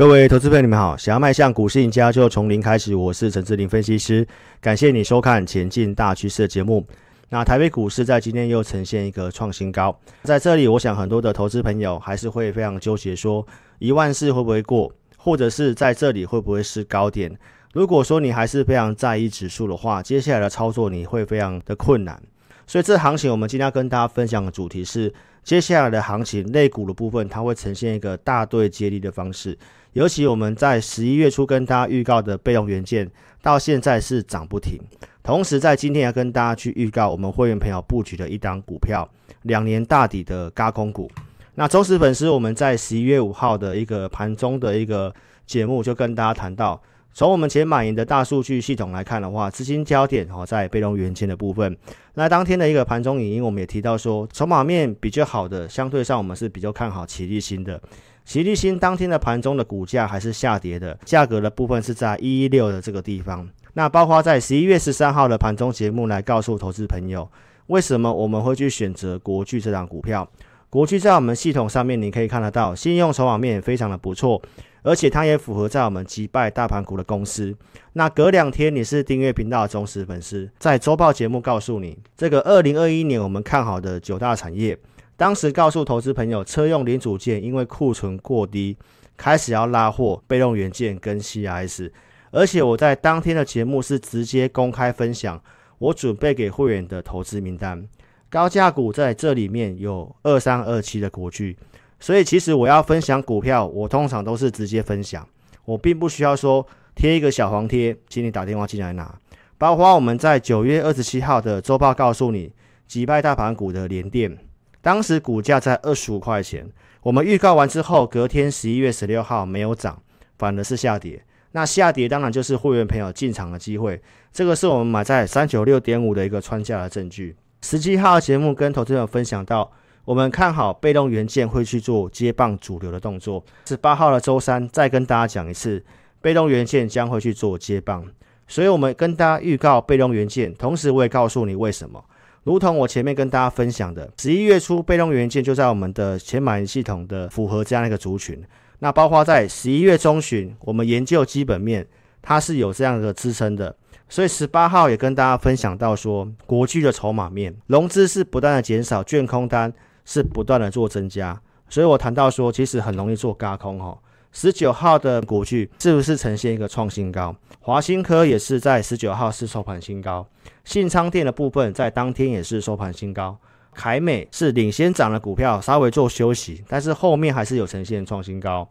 各位投资朋友，你们好！想要迈向股市赢家，就从零开始。我是陈志林分析师，感谢你收看《前进大趋势》的节目。那台北股市在今天又呈现一个创新高，在这里，我想很多的投资朋友还是会非常纠结，说一万四会不会过，或者是在这里会不会是高点？如果说你还是非常在意指数的话，接下来的操作你会非常的困难。所以这行情，我们今天要跟大家分享的主题是，接下来的行情类股的部分，它会呈现一个大队接力的方式。尤其我们在十一月初跟大家预告的备用元件，到现在是涨不停。同时在今天要跟大家去预告我们会员朋友布局的一档股票，两年大底的轧空股。那忠实粉丝，我们在十一月五号的一个盘中的一个节目就跟大家谈到，从我们前买赢的大数据系统来看的话，资金焦点哦在被动元件的部分。那当天的一个盘中影音，我们也提到说，筹码面比较好的，相对上我们是比较看好奇力新的。奇力新当天的盘中的股价还是下跌的，价格的部分是在一一六的这个地方。那包括在十一月十三号的盘中节目来告诉投资朋友，为什么我们会去选择国巨这档股票？国巨在我们系统上面你可以看得到，信用筹码面也非常的不错，而且它也符合在我们击败大盘股的公司。那隔两天你是订阅频道的忠实粉丝，在周报节目告诉你，这个二零二一年我们看好的九大产业。当时告诉投资朋友，车用零组件因为库存过低，开始要拉货，被动元件跟 CIS，而且我在当天的节目是直接公开分享我准备给会员的投资名单，高价股在这里面有二三二七的国巨，所以其实我要分享股票，我通常都是直接分享，我并不需要说贴一个小黄贴，请你打电话进来拿。包括我们在九月二十七号的周报告诉你，击败大盘股的联电。当时股价在二十五块钱，我们预告完之后，隔天十一月十六号没有涨，反而是下跌。那下跌当然就是会员朋友进场的机会，这个是我们买在三九六点五的一个穿价的证据。十七号节目跟投资者分享到，我们看好被动元件会去做接棒主流的动作。十八号的周三再跟大家讲一次，被动元件将会去做接棒，所以我们跟大家预告被动元件，同时我也告诉你为什么。如同我前面跟大家分享的，十一月初被动元件就在我们的前买系统的符合这样一个族群。那包括在十一月中旬，我们研究基本面，它是有这样的支撑的。所以十八号也跟大家分享到说，国巨的筹码面融资是不断的减少，券空单是不断的做增加。所以我谈到说，其实很容易做轧空哈。十九号的国巨是不是呈现一个创新高？华新科也是在十九号是收盘新高，信昌电的部分在当天也是收盘新高。凯美是领先涨的股票，稍微做休息，但是后面还是有呈现创新高。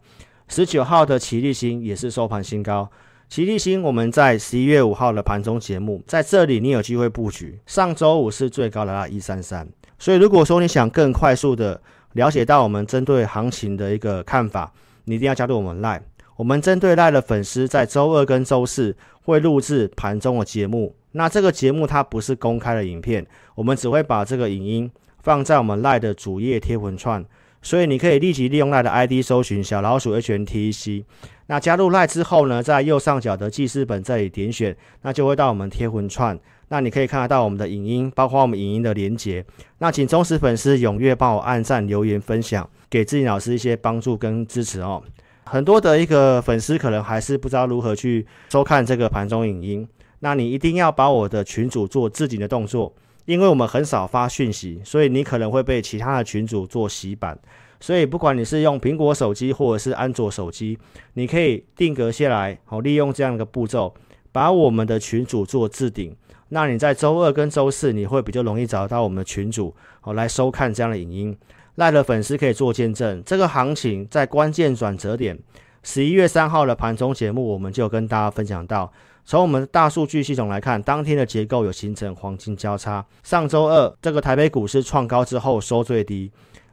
十九号的奇力新也是收盘新高。奇力新我们在十一月五号的盘中节目，在这里你有机会布局。上周五是最高的一三三，所以如果说你想更快速的了解到我们针对行情的一个看法。你一定要加入我们 Line，我们针对 Line 的粉丝，在周二跟周四会录制盘中的节目。那这个节目它不是公开的影片，我们只会把这个影音放在我们 Line 的主页贴文串，所以你可以立即利用 Line 的 ID 搜寻小老鼠 HNTC。那加入 Line 之后呢，在右上角的记事本这里点选，那就会到我们贴文串。那你可以看得到我们的影音，包括我们影音的连结。那请忠实粉丝踊跃帮我按赞、留言、分享，给志颖老师一些帮助跟支持哦。很多的一个粉丝可能还是不知道如何去收看这个盘中影音，那你一定要把我的群组做置顶的动作，因为我们很少发讯息，所以你可能会被其他的群主做洗版。所以不管你是用苹果手机或者是安卓手机，你可以定格下来，好，利用这样的步骤，把我们的群组做置顶。那你在周二跟周四，你会比较容易找到我们的群主，好来收看这样的影音。赖的粉丝可以做见证，这个行情在关键转折点，十一月三号的盘中节目，我们就跟大家分享到，从我们的大数据系统来看，当天的结构有形成黄金交叉。上周二这个台北股市创高之后收最低，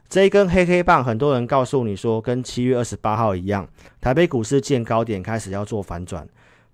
这一根黑黑棒，很多人告诉你说，跟七月二十八号一样，台北股市见高点开始要做反转，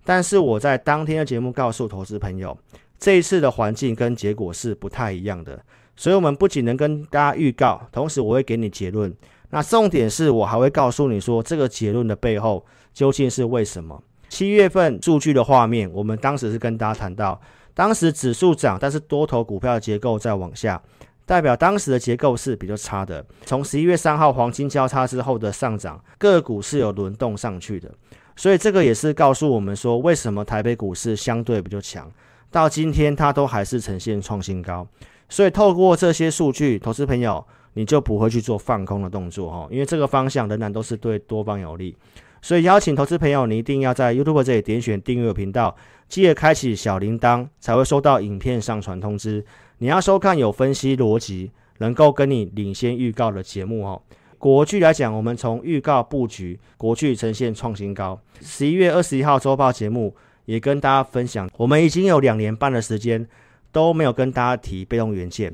但是我在当天的节目告诉投资朋友。这一次的环境跟结果是不太一样的，所以我们不仅能跟大家预告，同时我会给你结论。那重点是我还会告诉你说，这个结论的背后究竟是为什么？七月份数据的画面，我们当时是跟大家谈到，当时指数涨，但是多头股票的结构在往下。代表当时的结构是比较差的。从十一月三号黄金交叉之后的上涨，个股是有轮动上去的，所以这个也是告诉我们说，为什么台北股市相对比较强，到今天它都还是呈现创新高。所以透过这些数据，投资朋友你就不会去做放空的动作哦，因为这个方向仍然都是对多方有利。所以邀请投资朋友，你一定要在 YouTube 这里点选订阅频道，记得开启小铃铛，才会收到影片上传通知。你要收看有分析逻辑、能够跟你领先预告的节目哦。国巨来讲，我们从预告布局，国巨呈现创新高。十一月二十一号周报节目也跟大家分享，我们已经有两年半的时间都没有跟大家提被动元件。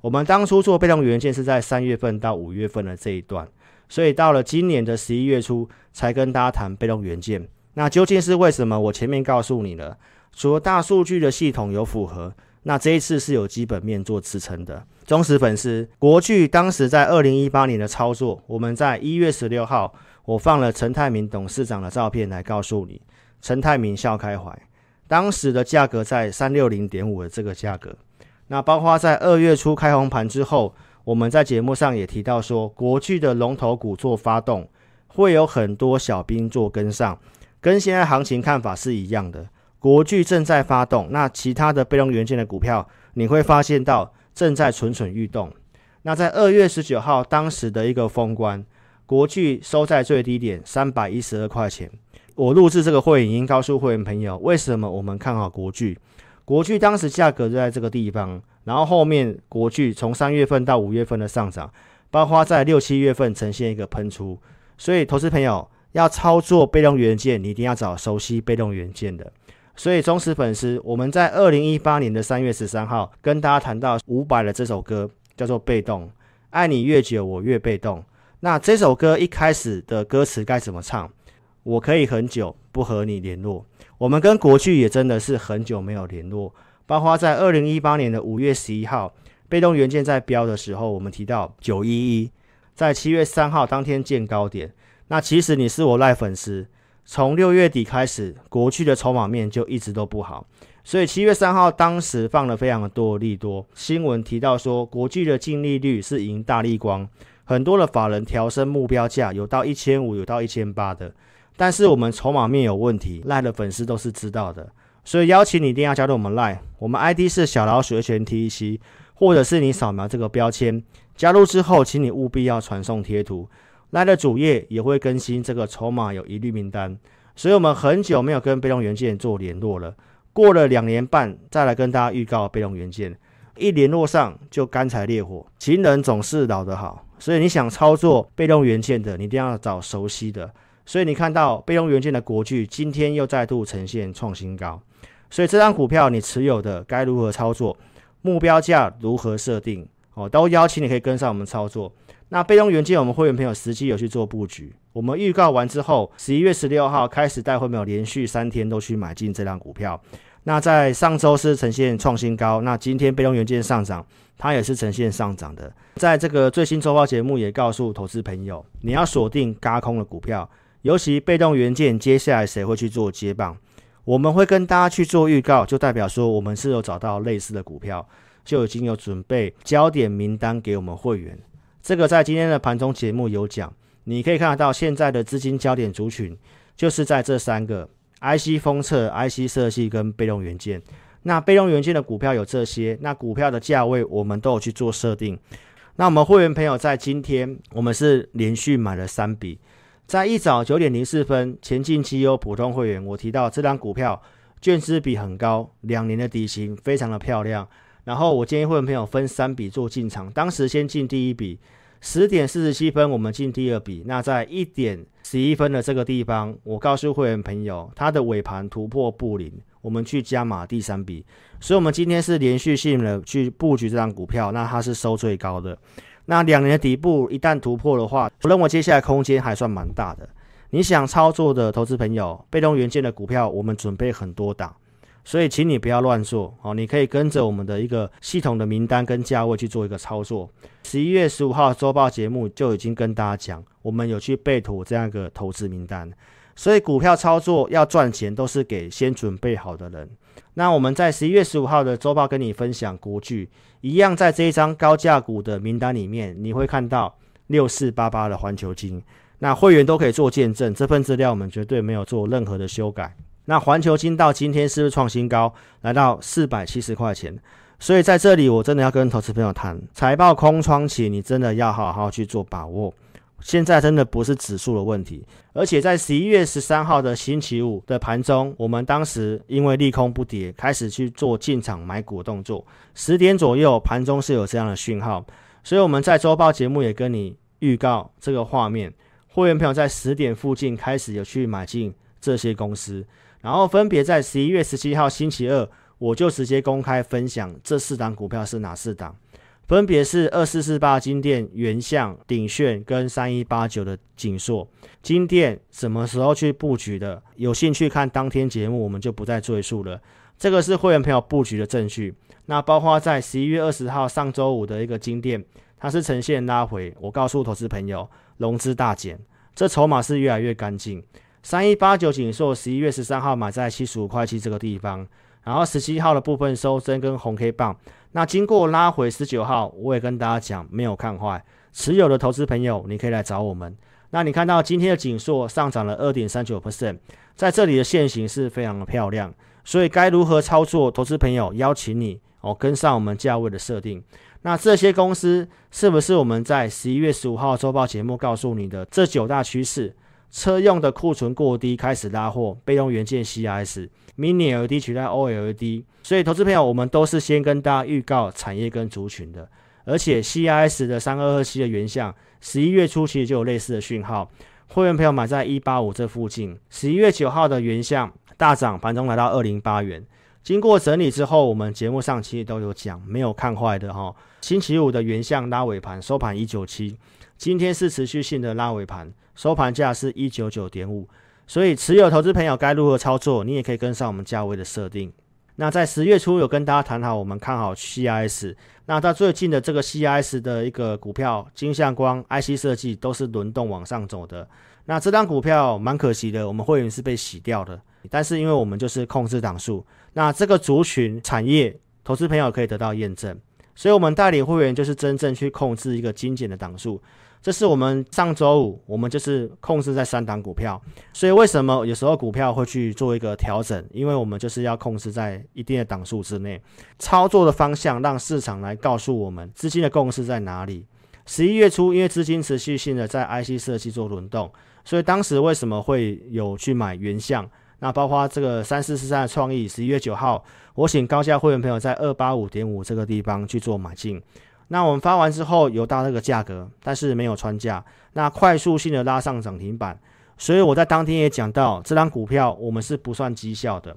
我们当初做被动元件是在三月份到五月份的这一段。所以到了今年的十一月初，才跟大家谈被动元件。那究竟是为什么？我前面告诉你了，除了大数据的系统有符合，那这一次是有基本面做支撑的。忠实粉丝，国巨当时在二零一八年的操作，我们在一月十六号，我放了陈泰明董事长的照片来告诉你，陈泰铭笑开怀，当时的价格在三六零点五的这个价格。那包括在二月初开红盘之后。我们在节目上也提到说，国巨的龙头股做发动，会有很多小兵做跟上，跟现在行情看法是一样的。国巨正在发动，那其他的被动元件的股票，你会发现到正在蠢蠢欲动。那在二月十九号当时的一个封关，国巨收在最低点三百一十二块钱。我录制这个会影音，告诉会员朋友，为什么我们看好国巨？国巨当时价格就在这个地方。然后后面国巨从三月份到五月份的上涨，包括在六七月份呈现一个喷出，所以投资朋友要操作被动元件，你一定要找熟悉被动元件的。所以忠实粉丝，我们在二零一八年的三月十三号跟大家谈到伍佰的这首歌，叫做《被动》，爱你越久，我越被动。那这首歌一开始的歌词该怎么唱？我可以很久不和你联络。我们跟国巨也真的是很久没有联络。包括在二零一八年的五月十一号，被动元件在标的时候，我们提到九一一，在七月三号当天见高点。那其实你是我赖粉丝，从六月底开始，国巨的筹码面就一直都不好，所以七月三号当时放了非常的多利多新闻，提到说国巨的净利率是赢大立光，很多的法人调升目标价，有到一千五，有到一千八的，但是我们筹码面有问题，赖的粉丝都是知道的。所以邀请你一定要加入我们 Line，我们 ID 是小老鼠 HNTEC，或者是你扫描这个标签加入之后，请你务必要传送贴图。Line 的主页也会更新这个筹码有疑虑名单。所以我们很久没有跟被动元件做联络了，过了两年半再来跟大家预告被动元件，一联络上就干柴烈火。情人总是老得好，所以你想操作被动元件的，你一定要找熟悉的。所以你看到被动元件的国巨今天又再度呈现创新高。所以这张股票你持有的该如何操作？目标价如何设定？哦，都邀请你可以跟上我们操作。那被动元件，我们会员朋友实际有去做布局。我们预告完之后，十一月十六号开始带会员连续三天都去买进这张股票。那在上周是呈现创新高，那今天被动元件上涨，它也是呈现上涨的。在这个最新周报节目也告诉投资朋友，你要锁定轧空的股票，尤其被动元件，接下来谁会去做接棒？我们会跟大家去做预告，就代表说我们是有找到类似的股票，就已经有准备焦点名单给我们会员。这个在今天的盘中节目有讲，你可以看得到现在的资金焦点族群就是在这三个 IC 封测、IC 设计跟被动元件。那被动元件的股票有这些，那股票的价位我们都有去做设定。那我们会员朋友在今天，我们是连续买了三笔。在一早九点零四分，前进绩优普通会员，我提到这张股票券资比很高，两年的底薪非常的漂亮。然后我建议会员朋友分三笔做进场，当时先进第一笔，十点四十七分我们进第二笔。那在一点十一分的这个地方，我告诉会员朋友，它的尾盘突破布林，我们去加码第三笔。所以，我们今天是连续性的去布局这张股票，那它是收最高的。那两年的底部一旦突破的话，我认为接下来空间还算蛮大的。你想操作的投资朋友，被动元件的股票，我们准备很多档，所以请你不要乱做哦。你可以跟着我们的一个系统的名单跟价位去做一个操作。十一月十五号周报节目就已经跟大家讲，我们有去备妥这样一个投资名单，所以股票操作要赚钱，都是给先准备好的人。那我们在十一月十五号的周报跟你分享国巨，一样在这一张高价股的名单里面，你会看到六四八八的环球金。那会员都可以做见证，这份资料我们绝对没有做任何的修改。那环球金到今天是不是创新高，来到四百七十块钱？所以在这里我真的要跟投资朋友谈，财报空窗期，你真的要好好去做把握。现在真的不是指数的问题，而且在十一月十三号的星期五的盘中，我们当时因为利空不跌，开始去做进场买股动作。十点左右盘中是有这样的讯号，所以我们在周报节目也跟你预告这个画面。会员朋友在十点附近开始有去买进这些公司，然后分别在十一月十七号星期二，我就直接公开分享这四档股票是哪四档。分别是二四四八金电、原相、鼎炫跟三一八九的景硕。金电什么时候去布局的？有兴趣看当天节目，我们就不再赘述了。这个是会员朋友布局的证据。那包括在十一月二十号上周五的一个金电，它是呈现拉回。我告诉投资朋友，融资大减，这筹码是越来越干净。三一八九景硕十一月十三号买在七十五块七这个地方，然后十七号的部分收针跟红 K 棒。那经过拉回十九号，我也跟大家讲，没有看坏，持有的投资朋友，你可以来找我们。那你看到今天的景硕上涨了二点三九 percent，在这里的线型是非常的漂亮，所以该如何操作？投资朋友邀请你哦，跟上我们价位的设定。那这些公司是不是我们在十一月十五号周报节目告诉你的这九大趋势？车用的库存过低，开始拉货，备用元件 CIS，Mini LED 取代 OLED，所以投资朋友，我们都是先跟大家预告产业跟族群的，而且 CIS 的三二二七的原相，十一月初其实就有类似的讯号，会员朋友买在一八五这附近，十一月九号的原相大涨，盘中来到二零八元，经过整理之后，我们节目上其实都有讲，没有看坏的哈，星期五的原相拉尾盘收盘一九七，今天是持续性的拉尾盘。收盘价是一九九点五，所以持有投资朋友该如何操作？你也可以跟上我们价位的设定。那在十月初有跟大家谈好，我们看好 CIS。那到最近的这个 CIS 的一个股票，金相光、IC 设计都是轮动往上走的。那这张股票蛮可惜的，我们会员是被洗掉的。但是因为我们就是控制档数，那这个族群产业投资朋友可以得到验证，所以我们代理会员就是真正去控制一个精简的档数。这是我们上周五，我们就是控制在三档股票，所以为什么有时候股票会去做一个调整？因为我们就是要控制在一定的档数之内，操作的方向让市场来告诉我们资金的共识在哪里。十一月初，因为资金持续性的在 IC 设计做轮动，所以当时为什么会有去买原相？那包括这个三四四三的创意，十一月九号，我请高价会员朋友在二八五点五这个地方去做买进。那我们发完之后有到那个价格，但是没有穿价，那快速性的拉上涨停板，所以我在当天也讲到，这张股票我们是不算绩效的。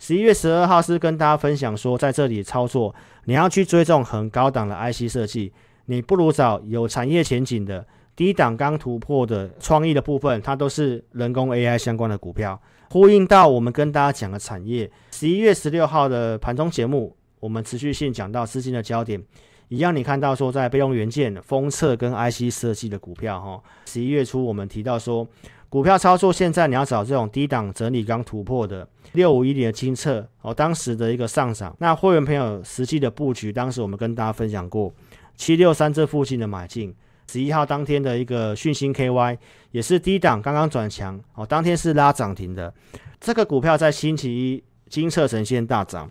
十一月十二号是跟大家分享说，在这里操作，你要去追这种很高档的 IC 设计，你不如找有产业前景的低档刚突破的创意的部分，它都是人工 AI 相关的股票，呼应到我们跟大家讲的产业。十一月十六号的盘中节目，我们持续性讲到资金的焦点。一样，你看到说在备用元件、封测跟 IC 设计的股票，哈，十一月初我们提到说，股票操作现在你要找这种低档整理刚突破的六五一零的精测哦，当时的一个上涨，那会员朋友实际的布局，当时我们跟大家分享过七六三这附近的买进，十一号当天的一个讯芯 KY 也是低档刚刚转强哦，当天是拉涨停的，这个股票在星期一精测呈现大涨。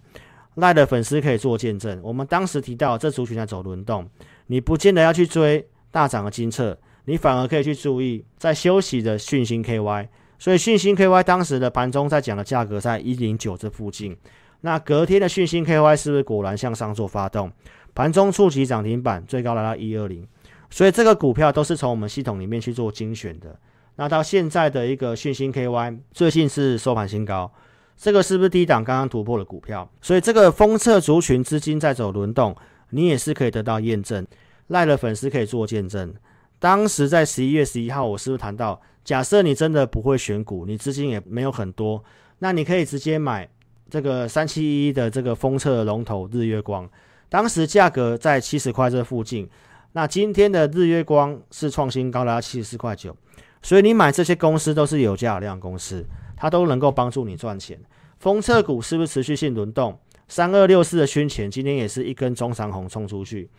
赖的粉丝可以做见证，我们当时提到这族群在走轮动，你不见得要去追大涨的精测，你反而可以去注意在休息的讯星 KY。所以讯星 KY 当时的盘中在讲的价格在一零九这附近，那隔天的讯星 KY 是不是果然向上做发动？盘中触及涨停板，最高来到一二零。所以这个股票都是从我们系统里面去做精选的。那到现在的一个讯星 KY 最近是收盘新高。这个是不是低档刚刚突破的股票？所以这个封测族群资金在走轮动，你也是可以得到验证。赖的粉丝可以做见证。当时在十一月十一号，我是不是谈到，假设你真的不会选股，你资金也没有很多，那你可以直接买这个三七一一的这个封测龙头日月光，当时价格在七十块这附近。那今天的日月光是创新高达七十四块九。所以你买这些公司都是有价有量公司，它都能够帮助你赚钱。封测股是不是持续性轮动？三二六四的熏钱今天也是一根中长红冲出去，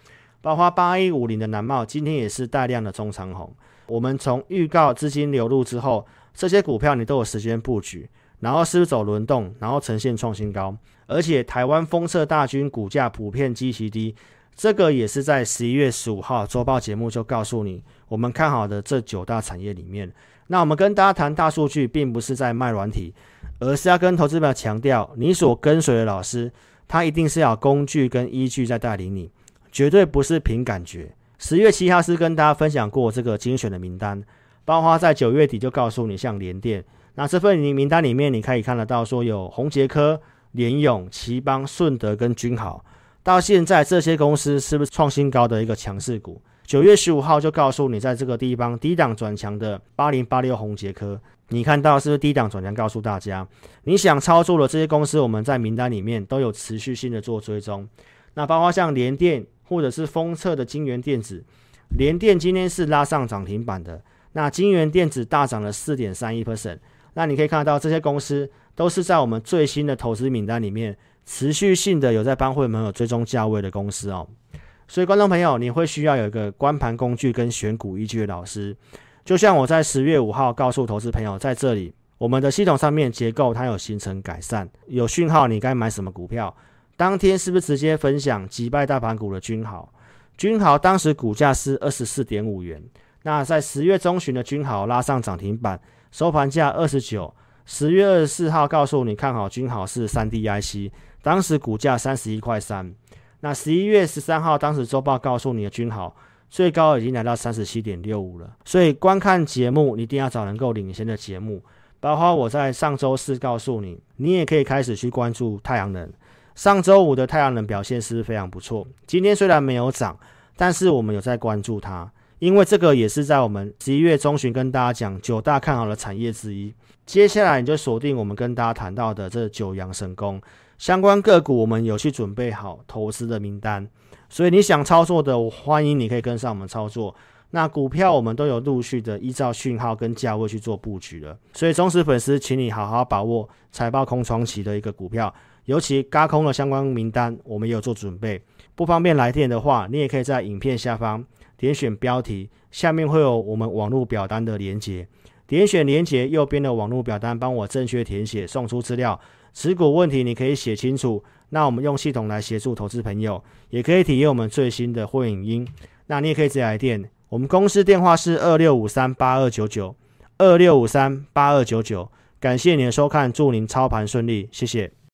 包括八一五零的南茂今天也是带量的中长红。我们从预告资金流入之后，这些股票你都有时间布局，然后是不是走轮动，然后呈现创新高，而且台湾封测大军股价普遍极其低，这个也是在十一月十五号周报节目就告诉你，我们看好的这九大产业里面，那我们跟大家谈大数据，并不是在卖软体。而是要跟投资者强调，你所跟随的老师，他一定是要工具跟依据在带领你，绝对不是凭感觉。十月七号是跟大家分享过这个精选的名单，包括在九月底就告诉你，像联电，那这份名名单里面你可以看得到，说有宏捷科、联咏、頎邦、顺德跟君豪，到现在这些公司是不是创新高的一个强势股？九月十五号就告诉你，在这个地方低档转强的八零八六宏杰科。你看到是不是低档转强？告诉大家，你想操作的这些公司，我们在名单里面都有持续性的做追踪。那包括像联电或者是封测的京元电子，联电今天是拉上涨停板的，那京元电子大涨了四点三一 percent。那你可以看到这些公司都是在我们最新的投资名单里面持续性的有在帮会员有追踪价位的公司哦。所以观众朋友，你会需要有一个观盘工具跟选股依据的老师。就像我在十月五号告诉投资朋友，在这里我们的系统上面结构它有形成改善，有讯号，你该买什么股票？当天是不是直接分享击败大盘股的君豪？君豪当时股价是二十四点五元，那在十月中旬的君豪拉上涨停板，收盘价二十九。十月二十四号告诉你看好君豪是三 D IC，当时股价三十一块三。那十一月十三号当时周报告诉你的均豪。最高已经来到三十七点六五了，所以观看节目一定要找能够领先的节目。包括我在上周四告诉你，你也可以开始去关注太阳能。上周五的太阳能表现是非常不错，今天虽然没有涨，但是我们有在关注它，因为这个也是在我们十一月中旬跟大家讲九大看好的产业之一。接下来你就锁定我们跟大家谈到的这九阳神功相关个股，我们有去准备好投资的名单。所以你想操作的，我欢迎你可以跟上我们操作。那股票我们都有陆续的依照讯号跟价位去做布局了。所以忠实粉丝，请你好好把握财报空窗期的一个股票，尤其轧空的相关名单，我们也有做准备。不方便来电的话，你也可以在影片下方点选标题，下面会有我们网络表单的连接，点选连接右边的网络表单，帮我正确填写，送出资料。持股问题你可以写清楚。那我们用系统来协助投资朋友，也可以体验我们最新的会影音。那你也可以直接来电，我们公司电话是二六五三八二九九二六五三八二九九。感谢您的收看，祝您操盘顺利，谢谢。